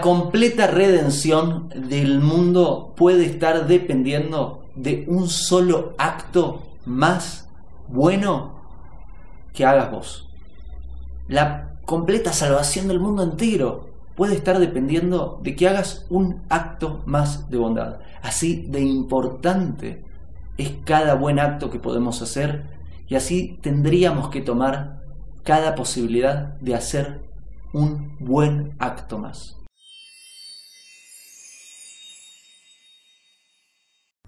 completa redención del mundo puede estar dependiendo de un solo acto más bueno que hagas vos. La completa salvación del mundo entero puede estar dependiendo de que hagas un acto más de bondad. Así de importante es cada buen acto que podemos hacer y así tendríamos que tomar cada posibilidad de hacer un buen acto más.